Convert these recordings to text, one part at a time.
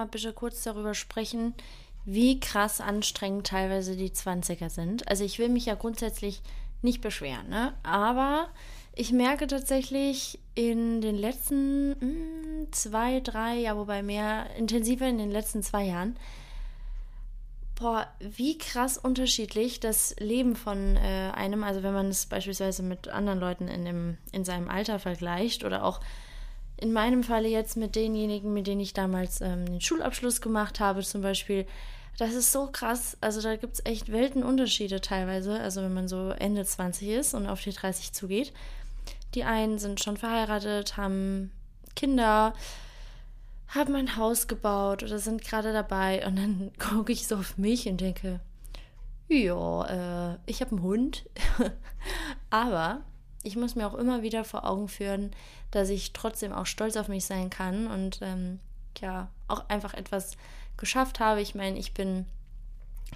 mal bitte kurz darüber sprechen, wie krass anstrengend teilweise die 20er sind. Also ich will mich ja grundsätzlich nicht beschweren, ne? Aber ich merke tatsächlich in den letzten mh, hm, zwei, drei, ja, wobei mehr intensiver in den letzten zwei Jahren, boah, wie krass unterschiedlich das Leben von äh, einem, also wenn man es beispielsweise mit anderen Leuten in, dem, in seinem Alter vergleicht oder auch in meinem Falle jetzt mit denjenigen, mit denen ich damals ähm, den Schulabschluss gemacht habe, zum Beispiel, das ist so krass. Also da gibt es echt Weltenunterschiede teilweise. Also wenn man so Ende 20 ist und auf die 30 zugeht. Die einen sind schon verheiratet, haben Kinder, haben ein Haus gebaut oder sind gerade dabei. Und dann gucke ich so auf mich und denke, ja, äh, ich habe einen Hund. Aber ich muss mir auch immer wieder vor Augen führen, dass ich trotzdem auch stolz auf mich sein kann und ähm, ja, auch einfach etwas geschafft habe. Ich meine, ich bin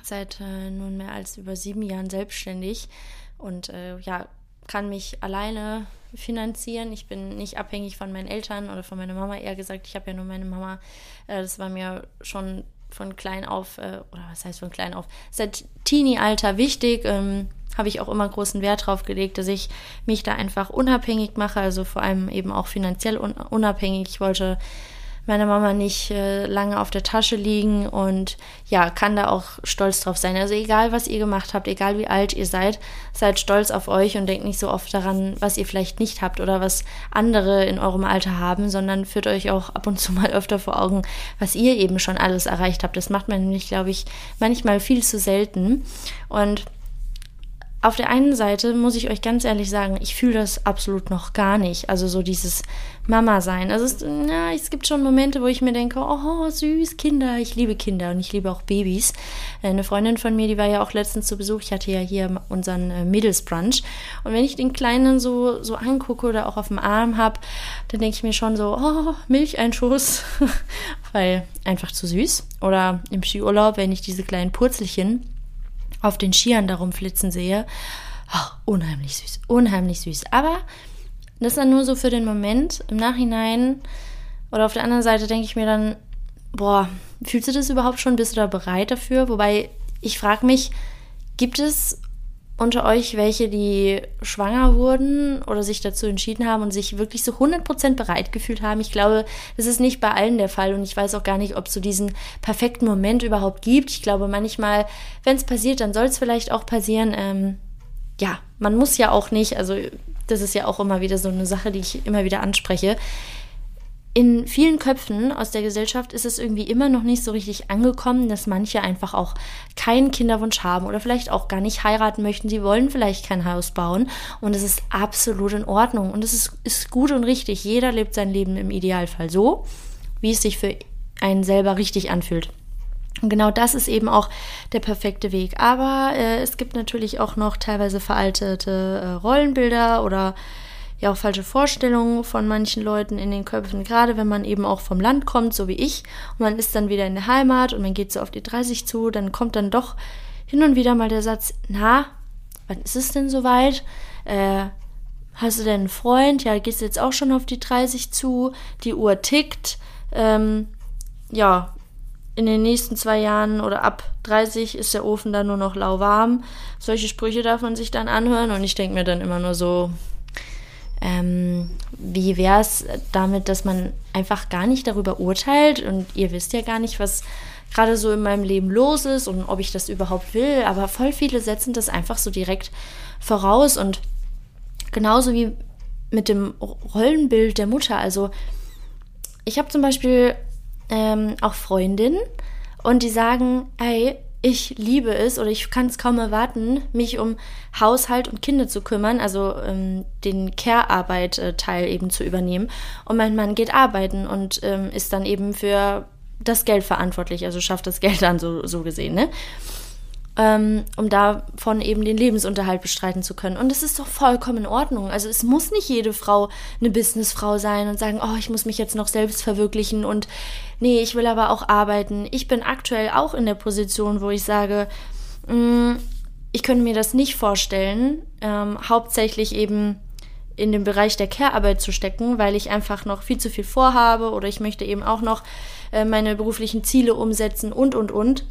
seit äh, nun mehr als über sieben Jahren selbstständig und äh, ja, kann mich alleine finanzieren. Ich bin nicht abhängig von meinen Eltern oder von meiner Mama. Eher gesagt, ich habe ja nur meine Mama. Äh, das war mir schon von klein auf, äh, oder was heißt von klein auf, seit Teenie-Alter wichtig. Ähm, habe ich auch immer großen Wert drauf gelegt, dass ich mich da einfach unabhängig mache, also vor allem eben auch finanziell un unabhängig. Ich wollte meiner Mama nicht äh, lange auf der Tasche liegen und ja, kann da auch stolz drauf sein. Also egal, was ihr gemacht habt, egal wie alt ihr seid, seid stolz auf euch und denkt nicht so oft daran, was ihr vielleicht nicht habt oder was andere in eurem Alter haben, sondern führt euch auch ab und zu mal öfter vor Augen, was ihr eben schon alles erreicht habt. Das macht man nämlich, glaube ich, manchmal viel zu selten und auf der einen Seite muss ich euch ganz ehrlich sagen, ich fühle das absolut noch gar nicht. Also so dieses Mama sein. Also es, na, es gibt schon Momente, wo ich mir denke, oh süß, Kinder. Ich liebe Kinder und ich liebe auch Babys. Eine Freundin von mir, die war ja auch letztens zu Besuch. Ich hatte ja hier unseren äh, Mädelsbrunch. Und wenn ich den Kleinen so, so angucke oder auch auf dem Arm habe, dann denke ich mir schon so, oh, Milcheinschuss. Weil einfach zu süß. Oder im Skiurlaub, wenn ich diese kleinen Purzelchen auf den Skiern darum flitzen sehe. Oh, unheimlich süß, unheimlich süß. Aber das dann nur so für den Moment. Im Nachhinein oder auf der anderen Seite denke ich mir dann, boah, fühlst du das überhaupt schon? Bist du da bereit dafür? Wobei ich frage mich, gibt es unter euch welche, die schwanger wurden oder sich dazu entschieden haben und sich wirklich so 100% bereit gefühlt haben. Ich glaube, das ist nicht bei allen der Fall und ich weiß auch gar nicht, ob es so diesen perfekten Moment überhaupt gibt. Ich glaube, manchmal, wenn es passiert, dann soll es vielleicht auch passieren. Ähm, ja, man muss ja auch nicht, also das ist ja auch immer wieder so eine Sache, die ich immer wieder anspreche in vielen Köpfen aus der Gesellschaft ist es irgendwie immer noch nicht so richtig angekommen, dass manche einfach auch keinen Kinderwunsch haben oder vielleicht auch gar nicht heiraten möchten. Sie wollen vielleicht kein Haus bauen und es ist absolut in Ordnung und es ist, ist gut und richtig. Jeder lebt sein Leben im Idealfall so, wie es sich für einen selber richtig anfühlt. Und genau das ist eben auch der perfekte Weg. Aber äh, es gibt natürlich auch noch teilweise veraltete äh, Rollenbilder oder ja auch falsche Vorstellungen von manchen Leuten in den Köpfen, gerade wenn man eben auch vom Land kommt, so wie ich, und man ist dann wieder in der Heimat und man geht so auf die 30 zu, dann kommt dann doch hin und wieder mal der Satz, na, wann ist es denn soweit? Äh, hast du denn einen Freund? Ja, gehst du jetzt auch schon auf die 30 zu, die Uhr tickt, ähm, ja, in den nächsten zwei Jahren oder ab 30 ist der Ofen dann nur noch lauwarm. Solche Sprüche darf man sich dann anhören und ich denke mir dann immer nur so, ähm, wie wäre es damit, dass man einfach gar nicht darüber urteilt? Und ihr wisst ja gar nicht, was gerade so in meinem Leben los ist und ob ich das überhaupt will, aber voll viele setzen das einfach so direkt voraus. Und genauso wie mit dem Rollenbild der Mutter. Also ich habe zum Beispiel ähm, auch Freundinnen und die sagen, ey, ich liebe es oder ich kann es kaum erwarten, mich um Haushalt und Kinder zu kümmern, also ähm, den Care-Arbeit-Teil eben zu übernehmen. Und mein Mann geht arbeiten und ähm, ist dann eben für das Geld verantwortlich, also schafft das Geld dann so, so gesehen, ne? Ähm, um davon eben den Lebensunterhalt bestreiten zu können. Und es ist doch vollkommen in Ordnung. Also es muss nicht jede Frau eine Businessfrau sein und sagen, oh, ich muss mich jetzt noch selbst verwirklichen und nee, ich will aber auch arbeiten. Ich bin aktuell auch in der Position, wo ich sage, mh, mm, ich könnte mir das nicht vorstellen, ähm, hauptsächlich eben in den Bereich der Care-Arbeit zu stecken, weil ich einfach noch viel zu viel vorhabe oder ich möchte eben auch noch äh, meine beruflichen Ziele umsetzen und, und, und.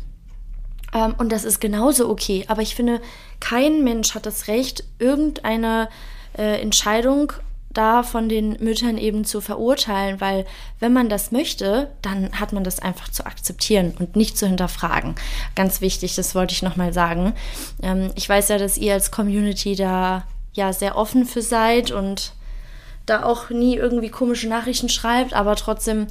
Ähm, und das ist genauso okay. Aber ich finde, kein Mensch hat das Recht, irgendeine äh, Entscheidung da von den Müttern eben zu verurteilen, weil wenn man das möchte, dann hat man das einfach zu akzeptieren und nicht zu hinterfragen. Ganz wichtig, das wollte ich nochmal sagen. Ähm, ich weiß ja, dass ihr als Community da ja sehr offen für seid und da auch nie irgendwie komische Nachrichten schreibt, aber trotzdem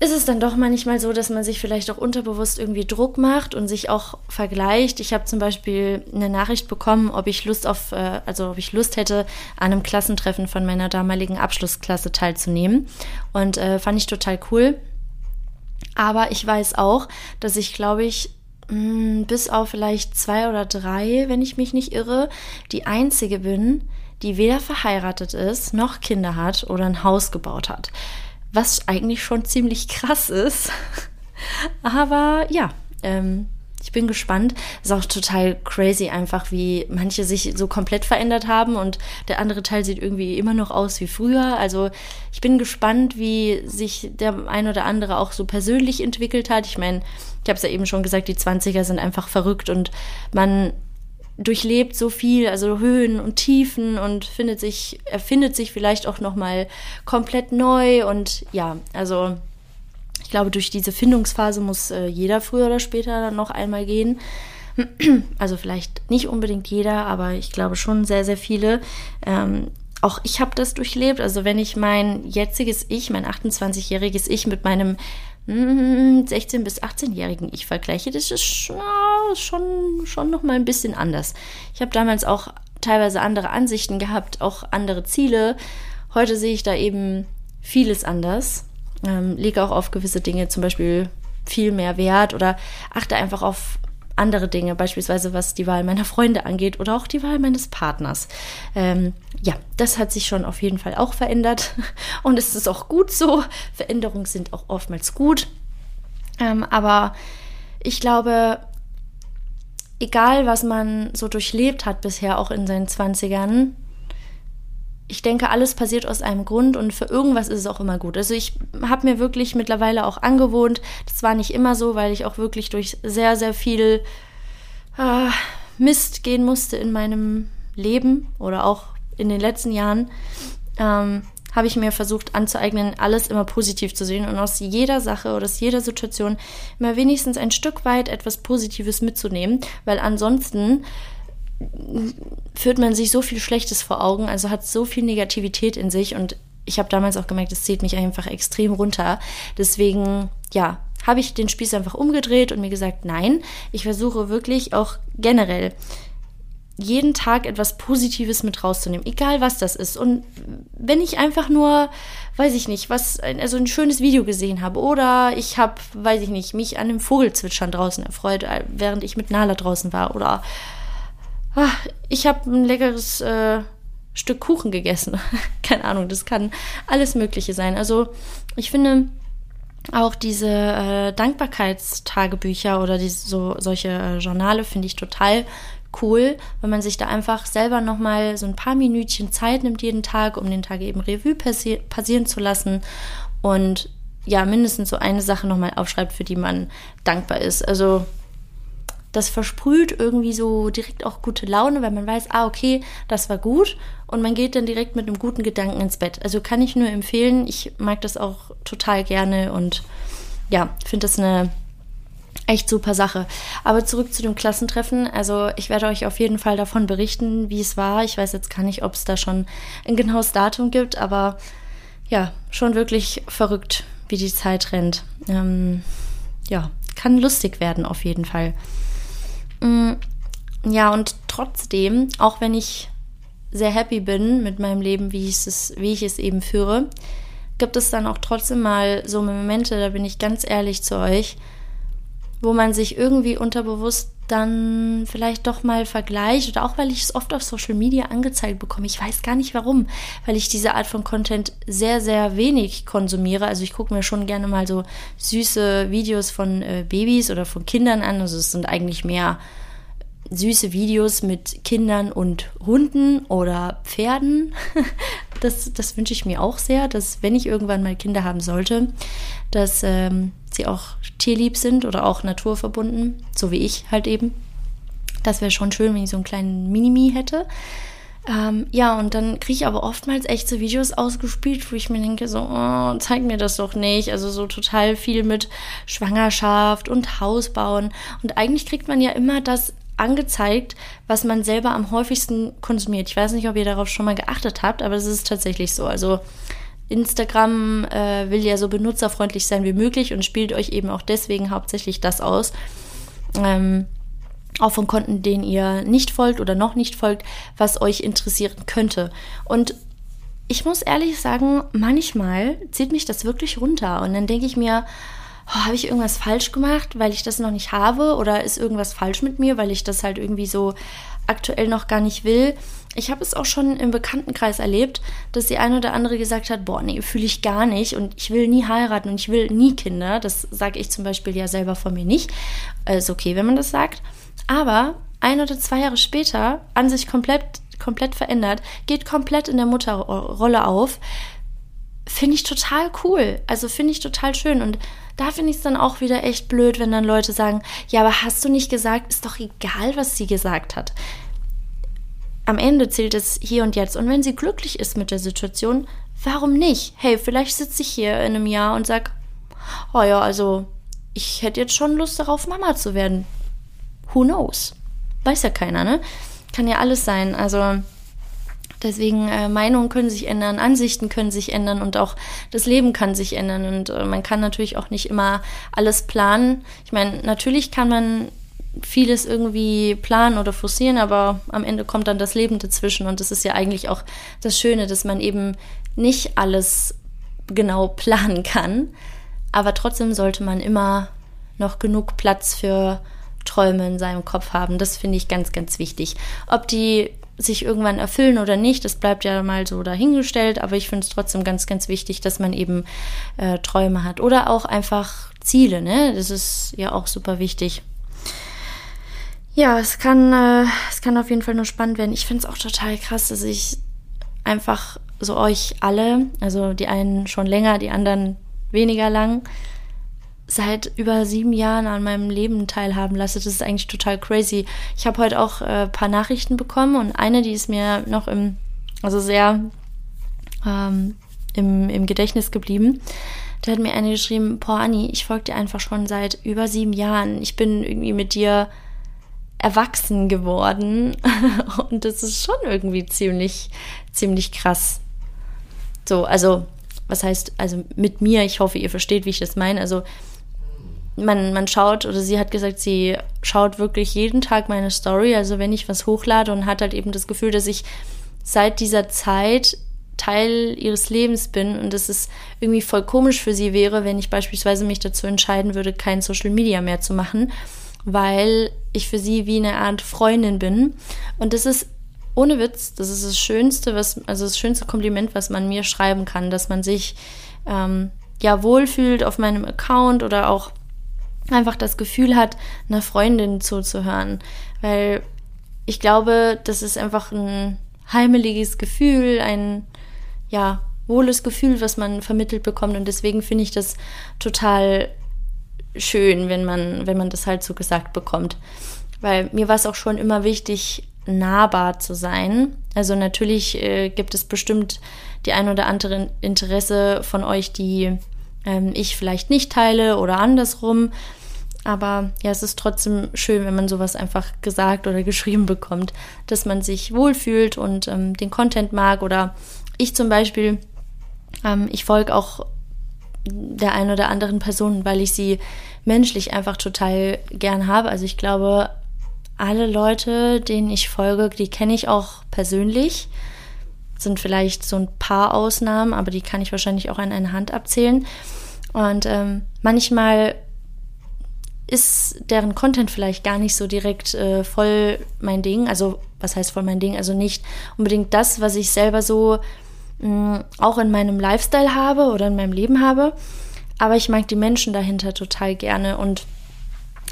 ist es dann doch manchmal so, dass man sich vielleicht auch unterbewusst irgendwie Druck macht und sich auch vergleicht. Ich habe zum Beispiel eine Nachricht bekommen, ob ich Lust auf, äh, also ob ich Lust hätte, an einem Klassentreffen von meiner damaligen Abschlussklasse teilzunehmen. Und äh, fand ich total cool. Aber ich weiß auch, dass ich, glaube ich, mh, bis auf vielleicht zwei oder drei, wenn ich mich nicht irre, die einzige bin, die weder verheiratet ist, noch Kinder hat oder ein Haus gebaut hat was eigentlich schon ziemlich krass ist. Aber ja, ähm, ich bin gespannt. Ist auch total crazy einfach, wie manche sich so komplett verändert haben und der andere Teil sieht irgendwie immer noch aus wie früher. Also ich bin gespannt, wie sich der ein oder andere auch so persönlich entwickelt hat. Ich meine, ich habe es ja eben schon gesagt, die 20er sind einfach verrückt und man durchlebt so viel, also Höhen und Tiefen und findet sich, erfindet sich vielleicht auch nochmal komplett neu und ja, also ich glaube, durch diese Findungsphase muss äh, jeder früher oder später dann noch einmal gehen. Also vielleicht nicht unbedingt jeder, aber ich glaube schon sehr, sehr viele. Ähm, auch ich habe das durchlebt. Also wenn ich mein jetziges Ich, mein 28-jähriges Ich mit meinem 16- bis 18-jährigen Ich vergleiche, das ist schon, schon noch mal ein bisschen anders. Ich habe damals auch teilweise andere Ansichten gehabt, auch andere Ziele. Heute sehe ich da eben vieles anders. Ähm, lege auch auf gewisse Dinge zum Beispiel viel mehr Wert oder achte einfach auf andere Dinge, beispielsweise was die Wahl meiner Freunde angeht oder auch die Wahl meines Partners. Ähm, ja, das hat sich schon auf jeden Fall auch verändert und es ist auch gut so. Veränderungen sind auch oftmals gut. Ähm, aber ich glaube, egal was man so durchlebt hat bisher, auch in seinen 20ern, ich denke, alles passiert aus einem Grund und für irgendwas ist es auch immer gut. Also ich habe mir wirklich mittlerweile auch angewohnt, das war nicht immer so, weil ich auch wirklich durch sehr, sehr viel äh, Mist gehen musste in meinem Leben oder auch in den letzten Jahren, ähm, habe ich mir versucht anzueignen, alles immer positiv zu sehen und aus jeder Sache oder aus jeder Situation immer wenigstens ein Stück weit etwas Positives mitzunehmen, weil ansonsten führt man sich so viel Schlechtes vor Augen, also hat so viel Negativität in sich und ich habe damals auch gemerkt, es zieht mich einfach extrem runter. Deswegen, ja, habe ich den Spieß einfach umgedreht und mir gesagt, nein, ich versuche wirklich auch generell jeden Tag etwas Positives mit rauszunehmen, egal was das ist. Und wenn ich einfach nur, weiß ich nicht, was, also ein schönes Video gesehen habe oder ich habe, weiß ich nicht, mich an dem Vogelzwitschern draußen erfreut, äh, während ich mit Nala draußen war oder ich habe ein leckeres äh, Stück Kuchen gegessen. Keine Ahnung, das kann alles Mögliche sein. Also ich finde auch diese äh, Dankbarkeitstagebücher oder diese, so, solche äh, Journale finde ich total cool, wenn man sich da einfach selber nochmal so ein paar Minütchen Zeit nimmt jeden Tag, um den Tag eben Revue passi passieren zu lassen und ja, mindestens so eine Sache nochmal aufschreibt, für die man dankbar ist. Also das versprüht irgendwie so direkt auch gute Laune, weil man weiß, ah, okay, das war gut und man geht dann direkt mit einem guten Gedanken ins Bett. Also kann ich nur empfehlen. Ich mag das auch total gerne und ja, finde das eine echt super Sache. Aber zurück zu dem Klassentreffen. Also ich werde euch auf jeden Fall davon berichten, wie es war. Ich weiß jetzt gar nicht, ob es da schon ein genaues Datum gibt, aber ja, schon wirklich verrückt, wie die Zeit rennt. Ähm, ja, kann lustig werden auf jeden Fall. Mm, ja, und trotzdem, auch wenn ich sehr happy bin mit meinem Leben, wie ich es, wie ich es eben führe, gibt es dann auch trotzdem mal so Momente, da bin ich ganz ehrlich zu euch, wo man sich irgendwie unterbewusst dann vielleicht doch mal vergleicht oder auch weil ich es oft auf Social Media angezeigt bekomme. Ich weiß gar nicht warum, weil ich diese Art von Content sehr, sehr wenig konsumiere. Also ich gucke mir schon gerne mal so süße Videos von äh, Babys oder von Kindern an. Also es sind eigentlich mehr süße Videos mit Kindern und Hunden oder Pferden. Das, das wünsche ich mir auch sehr, dass wenn ich irgendwann mal Kinder haben sollte, dass ähm, sie auch tierlieb sind oder auch naturverbunden, so wie ich halt eben. Das wäre schon schön, wenn ich so einen kleinen Minimi hätte. Ähm, ja, und dann kriege ich aber oftmals echt so Videos ausgespielt, wo ich mir denke, so, oh, zeig mir das doch nicht. Also so total viel mit Schwangerschaft und Hausbauen. Und eigentlich kriegt man ja immer das angezeigt, was man selber am häufigsten konsumiert. Ich weiß nicht, ob ihr darauf schon mal geachtet habt, aber es ist tatsächlich so. Also Instagram äh, will ja so benutzerfreundlich sein wie möglich und spielt euch eben auch deswegen hauptsächlich das aus. Ähm, auch von Konten, denen ihr nicht folgt oder noch nicht folgt, was euch interessieren könnte. Und ich muss ehrlich sagen, manchmal zieht mich das wirklich runter und dann denke ich mir, oh, habe ich irgendwas falsch gemacht, weil ich das noch nicht habe oder ist irgendwas falsch mit mir, weil ich das halt irgendwie so aktuell noch gar nicht will. Ich habe es auch schon im Bekanntenkreis erlebt, dass die eine oder andere gesagt hat, boah, nee, fühle ich gar nicht und ich will nie heiraten und ich will nie Kinder. Das sage ich zum Beispiel ja selber von mir nicht. Ist okay, wenn man das sagt. Aber ein oder zwei Jahre später an sich komplett, komplett verändert, geht komplett in der Mutterrolle auf. Finde ich total cool. Also finde ich total schön. Und da finde ich es dann auch wieder echt blöd, wenn dann Leute sagen, ja, aber hast du nicht gesagt, ist doch egal, was sie gesagt hat. Am Ende zählt es hier und jetzt. Und wenn sie glücklich ist mit der Situation, warum nicht? Hey, vielleicht sitze ich hier in einem Jahr und sage, oh ja, also ich hätte jetzt schon Lust darauf, Mama zu werden who knows? Weiß ja keiner, ne? Kann ja alles sein. Also deswegen äh, Meinungen können sich ändern, Ansichten können sich ändern und auch das Leben kann sich ändern. Und äh, man kann natürlich auch nicht immer alles planen. Ich meine, natürlich kann man vieles irgendwie planen oder forcieren, aber am Ende kommt dann das Leben dazwischen. Und das ist ja eigentlich auch das Schöne, dass man eben nicht alles genau planen kann. Aber trotzdem sollte man immer noch genug Platz für Träume in seinem Kopf haben. Das finde ich ganz, ganz wichtig. Ob die sich irgendwann erfüllen oder nicht, das bleibt ja mal so dahingestellt, aber ich finde es trotzdem ganz, ganz wichtig, dass man eben äh, Träume hat oder auch einfach Ziele, ne? Das ist ja auch super wichtig. Ja, es kann, äh, es kann auf jeden Fall nur spannend werden. Ich finde es auch total krass, dass ich einfach so euch alle, also die einen schon länger, die anderen weniger lang, seit über sieben Jahren an meinem Leben teilhaben lasse. Das ist eigentlich total crazy. Ich habe heute auch ein äh, paar Nachrichten bekommen und eine, die ist mir noch im, also sehr ähm, im, im Gedächtnis geblieben. Da hat mir eine geschrieben, boah Anni, ich folge dir einfach schon seit über sieben Jahren. Ich bin irgendwie mit dir erwachsen geworden und das ist schon irgendwie ziemlich, ziemlich krass. So, also, was heißt, also mit mir, ich hoffe, ihr versteht, wie ich das meine. Also, man, man schaut, oder sie hat gesagt, sie schaut wirklich jeden Tag meine Story, also wenn ich was hochlade und hat halt eben das Gefühl, dass ich seit dieser Zeit Teil ihres Lebens bin und dass es irgendwie voll komisch für sie wäre, wenn ich beispielsweise mich dazu entscheiden würde, kein Social Media mehr zu machen, weil ich für sie wie eine Art Freundin bin. Und das ist ohne Witz, das ist das Schönste, was, also das schönste Kompliment, was man mir schreiben kann, dass man sich ähm, ja wohlfühlt auf meinem Account oder auch einfach das Gefühl hat, einer Freundin zuzuhören. Weil ich glaube, das ist einfach ein heimeliges Gefühl, ein ja, wohles Gefühl, was man vermittelt bekommt. Und deswegen finde ich das total schön, wenn man, wenn man das halt so gesagt bekommt. Weil mir war es auch schon immer wichtig, nahbar zu sein. Also natürlich äh, gibt es bestimmt die ein oder andere Interesse von euch, die ähm, ich vielleicht nicht teile oder andersrum. Aber ja, es ist trotzdem schön, wenn man sowas einfach gesagt oder geschrieben bekommt, dass man sich wohlfühlt und ähm, den Content mag. Oder ich zum Beispiel, ähm, ich folge auch der einen oder anderen Person, weil ich sie menschlich einfach total gern habe. Also ich glaube, alle Leute, denen ich folge, die kenne ich auch persönlich. Sind vielleicht so ein paar Ausnahmen, aber die kann ich wahrscheinlich auch an einer Hand abzählen. Und ähm, manchmal ist deren Content vielleicht gar nicht so direkt äh, voll mein Ding. Also, was heißt voll mein Ding? Also nicht unbedingt das, was ich selber so mh, mm, auch in meinem Lifestyle habe oder in meinem Leben habe. Aber ich mag die Menschen dahinter total gerne und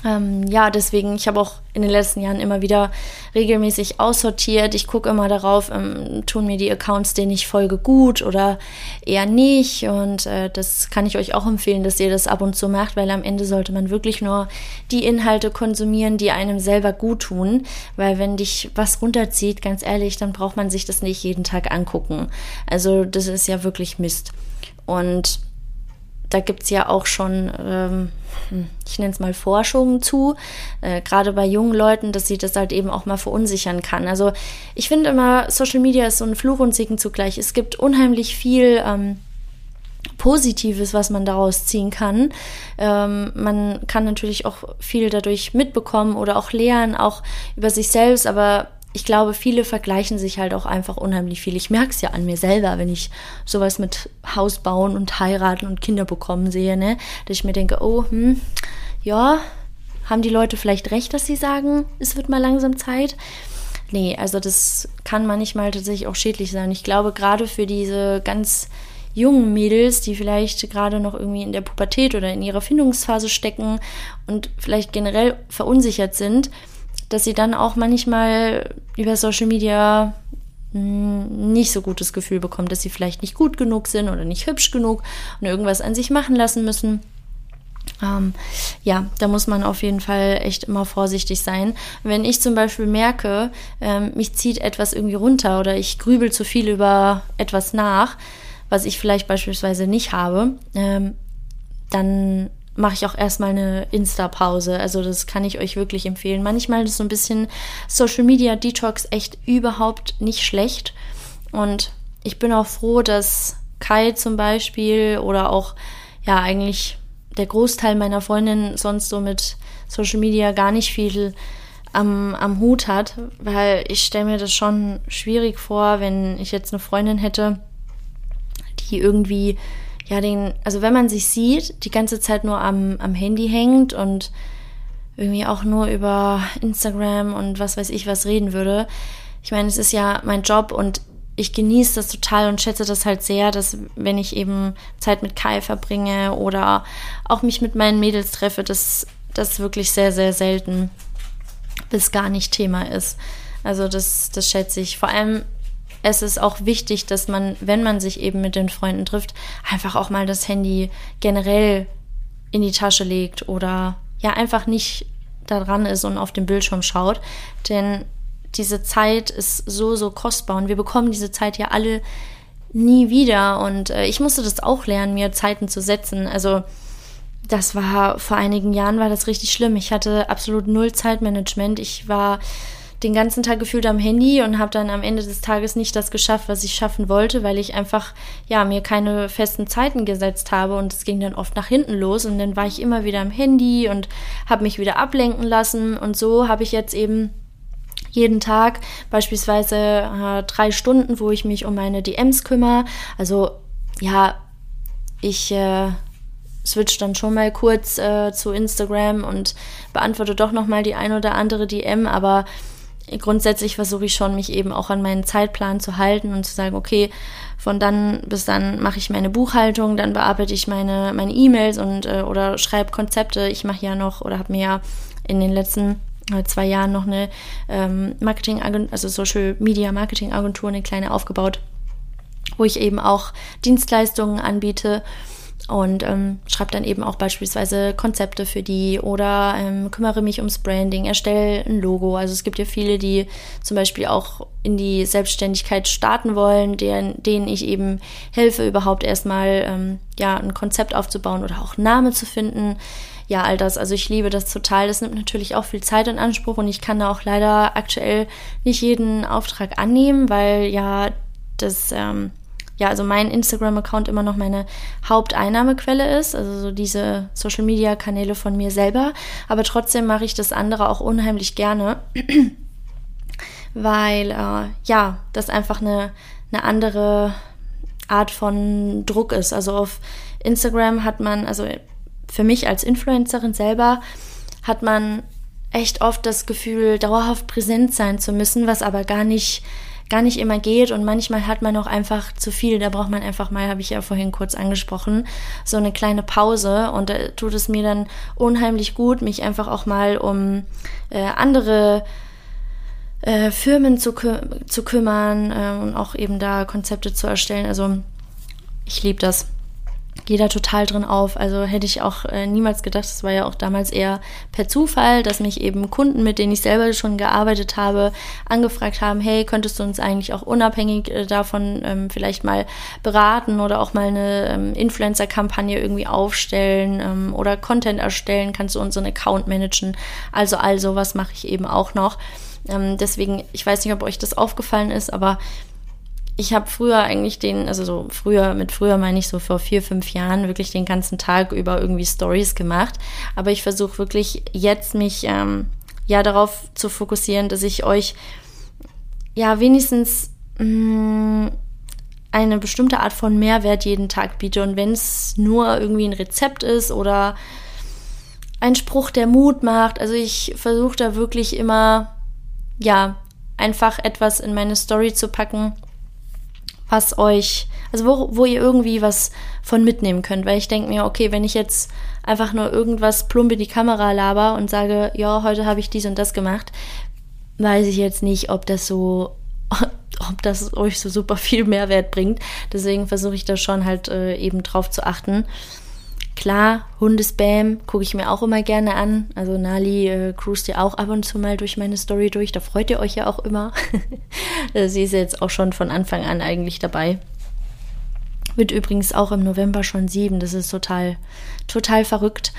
ähm, ja, deswegen, ich habe auch in den letzten Jahren immer wieder regelmäßig aussortiert. Ich gucke immer darauf, ähm, tun mir die Accounts, denen ich folge, gut oder eher nicht. Und äh, das kann ich euch auch empfehlen, dass ihr das ab und zu macht, weil am Ende sollte man wirklich nur die Inhalte konsumieren, die einem selber gut tun. Weil wenn dich was runterzieht, ganz ehrlich, dann braucht man sich das nicht jeden Tag angucken. Also das ist ja wirklich Mist. Und da gibt es ja auch schon, ähm, hm, ich nenne es mal Forschungen zu, äh, gerade bei jungen Leuten, dass sie das halt eben auch mal verunsichern kann. Also ich finde immer, Social Media ist so ein Fluch und Segen zugleich. Es gibt unheimlich viel ähm, Positives, was man daraus ziehen kann. Ähm, man kann natürlich auch viel dadurch mitbekommen oder auch lernen, auch über sich selbst, aber ich glaube, viele vergleichen sich halt auch einfach unheimlich viel. Ich merke es ja an mir selber, wenn ich sowas mit Haus bauen und heiraten und Kinder bekommen sehe, ne? Dass ich mir denke, oh, hm, ja, haben die Leute vielleicht recht, dass sie sagen, es wird mal langsam Zeit? Nee, also das kann manchmal tatsächlich auch schädlich sein. Ich glaube, gerade für diese ganz jungen Mädels, die vielleicht gerade noch irgendwie in der Pubertät oder in ihrer Findungsphase stecken und vielleicht generell verunsichert sind, dass sie dann auch manchmal über Social Media hm, nicht so gutes Gefühl bekommen, dass sie vielleicht nicht gut genug sind oder nicht hübsch genug und irgendwas an sich machen lassen müssen. Ähm, ja, da muss man auf jeden Fall echt immer vorsichtig sein. Wenn ich zum Beispiel merke, ähm, mich zieht etwas irgendwie runter oder ich grübel zu viel über etwas nach, was ich vielleicht beispielsweise nicht habe, ähm, dann mache ich auch erstmal eine Insta-Pause. Also das kann ich euch wirklich empfehlen. Manchmal ist so ein bisschen Social Media Detox echt überhaupt nicht schlecht. Und ich bin auch froh, dass Kai zum Beispiel oder auch ja eigentlich der Großteil meiner Freundinnen sonst so mit Social Media gar nicht viel am, am Hut hat, weil ich stelle mir das schon schwierig vor, wenn ich jetzt eine Freundin hätte, die irgendwie ja, den, also wenn man sich sieht, die ganze Zeit nur am, am Handy hängt und irgendwie auch nur über Instagram und was weiß ich was reden würde. Ich meine, es ist ja mein Job und ich genieße das total und schätze das halt sehr, dass wenn ich eben Zeit mit Kai verbringe oder auch mich mit meinen Mädels treffe, dass das wirklich sehr, sehr selten bis gar nicht Thema ist. Also das, das schätze ich. Vor allem es ist auch wichtig, dass man, wenn man sich eben mit den Freunden trifft, einfach auch mal das Handy generell in die Tasche legt oder ja einfach nicht da dran ist und auf den Bildschirm schaut. Denn diese Zeit ist so, so kostbar und wir bekommen diese Zeit ja alle nie wieder. Und äh, ich musste das auch lernen, mir Zeiten zu setzen. Also das war vor einigen Jahren war das richtig schlimm. Ich hatte absolut null Zeitmanagement. Ich war den ganzen Tag gefühlt am Handy und habe dann am Ende des Tages nicht das geschafft, was ich schaffen wollte, weil ich einfach ja mir keine festen Zeiten gesetzt habe. Und es ging dann oft nach hinten los und dann war ich immer wieder am Handy und habe mich wieder ablenken lassen. Und so habe ich jetzt eben jeden Tag beispielsweise äh, drei Stunden, wo ich mich um meine DMs kümmere. Also ja, ich äh, switch dann schon mal kurz äh, zu Instagram und beantworte doch noch mal die ein oder andere DM, aber grundsätzlich versuche ich schon, mich eben auch an meinen Zeitplan zu halten und zu sagen, okay, von dann bis dann mache ich meine Buchhaltung, dann bearbeite ich meine meine E-Mails und äh, oder schreibe Konzepte. Ich mache ja noch oder habe mir ja in den letzten äh, zwei Jahren noch eine ähm, Marketing also Social Media Marketing Agentur eine kleine aufgebaut, wo ich eben auch Dienstleistungen anbiete und ähm, schreibe dann eben auch beispielsweise Konzepte für die oder ähm, kümmere mich ums Branding, erstelle ein Logo. Also es gibt ja viele, die zum Beispiel auch in die Selbstständigkeit starten wollen, deren, denen ich eben helfe, überhaupt erstmal ähm, ja ein Konzept aufzubauen oder auch Name zu finden. Ja, all das. Also ich liebe das total. Das nimmt natürlich auch viel Zeit in Anspruch und ich kann da auch leider aktuell nicht jeden Auftrag annehmen, weil ja das ähm, ja, also mein Instagram-Account immer noch meine Haupteinnahmequelle ist, also so diese Social-Media-Kanäle von mir selber. Aber trotzdem mache ich das andere auch unheimlich gerne, weil äh, ja, das einfach eine, eine andere Art von Druck ist. Also auf Instagram hat man, also für mich als Influencerin selber, hat man echt oft das Gefühl, dauerhaft präsent sein zu müssen, was aber gar nicht gar nicht immer geht und manchmal hat man auch einfach zu viel. Da braucht man einfach mal, habe ich ja vorhin kurz angesprochen, so eine kleine Pause und da tut es mir dann unheimlich gut, mich einfach auch mal um äh, andere äh, Firmen zu, kü zu kümmern äh, und auch eben da Konzepte zu erstellen. Also ich liebe das gehe da total drin auf. Also hätte ich auch äh, niemals gedacht, das war ja auch damals eher per Zufall, dass mich eben Kunden, mit denen ich selber schon gearbeitet habe, angefragt haben, hey, könntest du uns eigentlich auch unabhängig äh, davon ähm, vielleicht mal beraten oder auch mal eine ähm, Influencer-Kampagne irgendwie aufstellen ähm, oder Content erstellen, kannst du unseren Account managen. Also all sowas mache ich eben auch noch. Ähm, deswegen, ich weiß nicht, ob euch das aufgefallen ist, aber ich habe früher eigentlich den, also so früher, mit früher meine ich so vor vier, fünf Jahren, wirklich den ganzen Tag über irgendwie Stories gemacht. Aber ich versuche wirklich jetzt mich ähm, ja darauf zu fokussieren, dass ich euch ja wenigstens mh, mm, eine bestimmte Art von Mehrwert jeden Tag biete. Und wenn es nur irgendwie ein Rezept ist oder ein Spruch, der Mut macht, also ich versuche da wirklich immer, ja, einfach etwas in meine Story zu packen, was euch, also wo, wo ihr irgendwie was von mitnehmen könnt. Weil ich denke mir, okay, wenn ich jetzt einfach nur irgendwas plump in die Kamera laber und sage, ja, heute habe ich dies und das gemacht, weiß ich jetzt nicht, ob das so, ob das euch so super viel Mehrwert bringt. Deswegen versuche ich da schon halt äh, eben drauf zu achten. Klar, Hundespam gucke ich mir auch immer gerne an. Also Nali äh, cruist ja auch ab und zu mal durch meine Story durch. Da freut ihr euch ja auch immer. Sie ist jetzt auch schon von Anfang an eigentlich dabei. Wird übrigens auch im November schon sieben. Das ist total, total verrückt.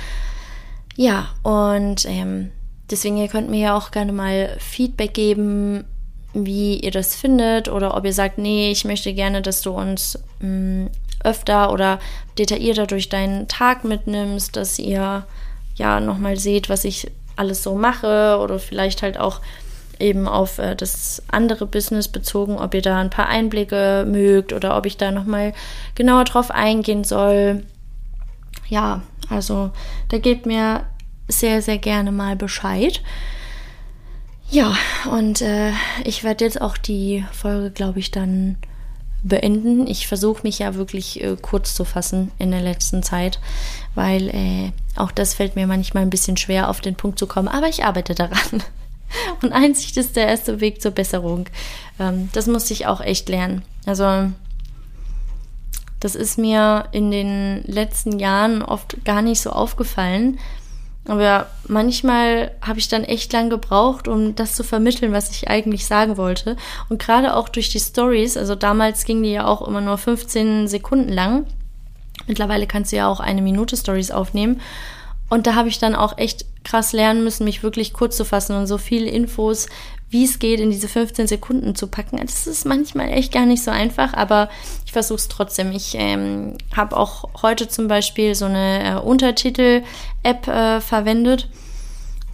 Ja, und ähm, deswegen, ihr könnt mir ja auch gerne mal Feedback geben, wie ihr das findet oder ob ihr sagt, nee, ich möchte gerne, dass du uns mh, mm, öfter oder detaillierter durch deinen Tag mitnimmst, dass ihr ja nochmal seht, was ich alles so mache oder vielleicht halt auch eben auf äh, das andere Business bezogen, ob ihr da ein paar Einblicke mögt oder ob ich da nochmal genauer drauf eingehen soll. Ja, also da gebt mir sehr, sehr gerne mal Bescheid. Ja, und äh, ich werde jetzt auch die Folge, glaube ich, dann beenden. Ich versuche mich ja wirklich äh, kurz zu fassen in der letzten Zeit, weil äh, auch das fällt mir manchmal ein bisschen schwer, auf den Punkt zu kommen, aber ich arbeite daran. Und Einsicht ist der erste Weg zur Besserung. Ähm, das musste ich auch echt lernen. Also das ist mir in den letzten Jahren oft gar nicht so aufgefallen, aber manchmal habe ich dann echt lang gebraucht, um das zu vermitteln, was ich eigentlich sagen wollte. Und gerade auch durch die Stories, also damals ging die ja auch immer nur 15 Sekunden lang. Mittlerweile kannst du ja auch eine Minute Stories aufnehmen. Und da habe ich dann auch echt krass lernen müssen, mich wirklich kurz zu fassen und so viele Infos wie es geht, in diese 15 Sekunden zu packen. Das ist manchmal echt gar nicht so einfach, aber ich versuche es trotzdem. Ich ähm, habe auch heute zum Beispiel so eine äh, Untertitel-App äh, verwendet.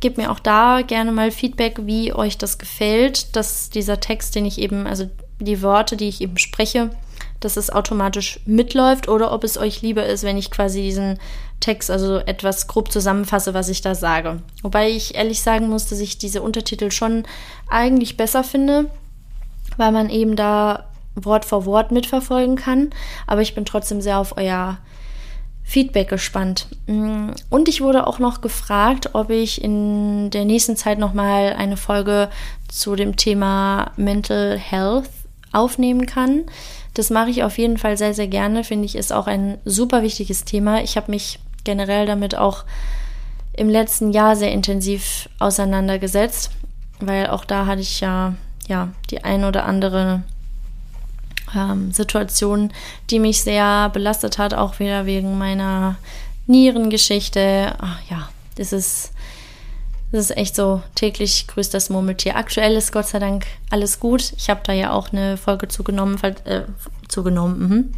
Gebt mir auch da gerne mal Feedback, wie euch das gefällt, dass dieser Text, den ich eben, also die Worte, die ich eben spreche, dass es automatisch mitläuft oder ob es euch lieber ist, wenn ich quasi diesen Text, also etwas grob zusammenfasse, was ich da sage. Wobei ich ehrlich sagen muss, dass ich diese Untertitel schon eigentlich besser finde, weil man eben da Wort vor Wort mitverfolgen kann. Aber ich bin trotzdem sehr auf euer Feedback gespannt. Mm, und ich wurde auch noch gefragt, ob ich in der nächsten Zeit nochmal eine Folge zu dem Thema Mental Health aufnehmen kann. Das mache ich auf jeden Fall sehr, sehr gerne. Finde ich, ist auch ein super wichtiges Thema. Ich habe mich generell damit auch im letzten Jahr sehr intensiv auseinandergesetzt, weil auch da hatte ich ja, ja die ein oder andere ähm, Situation, die mich sehr belastet hat, auch wieder wegen meiner Nierengeschichte. Ach, ja, das ist, das ist echt so täglich grüßt das Murmeltier. Aktuell ist Gott sei Dank alles gut. Ich habe da ja auch eine Folge zugenommen, äh, zugenommen. Mhm.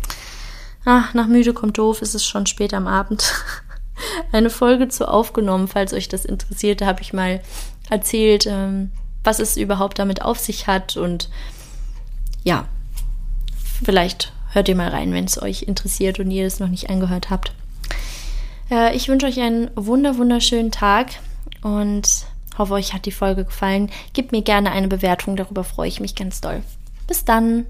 Ach, nach müde kommt doof, ist es schon spät am Abend. Eine Folge zu aufgenommen, falls euch das interessiert. Da habe ich mal erzählt, ähm, was es überhaupt damit auf sich hat. Und ja, vielleicht hört ihr mal rein, wenn es euch interessiert und ihr es noch nicht angehört habt. Äh, ich wünsche euch einen wunder wunderschönen Tag und hoffe, euch hat die Folge gefallen. Gebt mir gerne eine Bewertung, darüber freue ich mich ganz doll. Bis dann.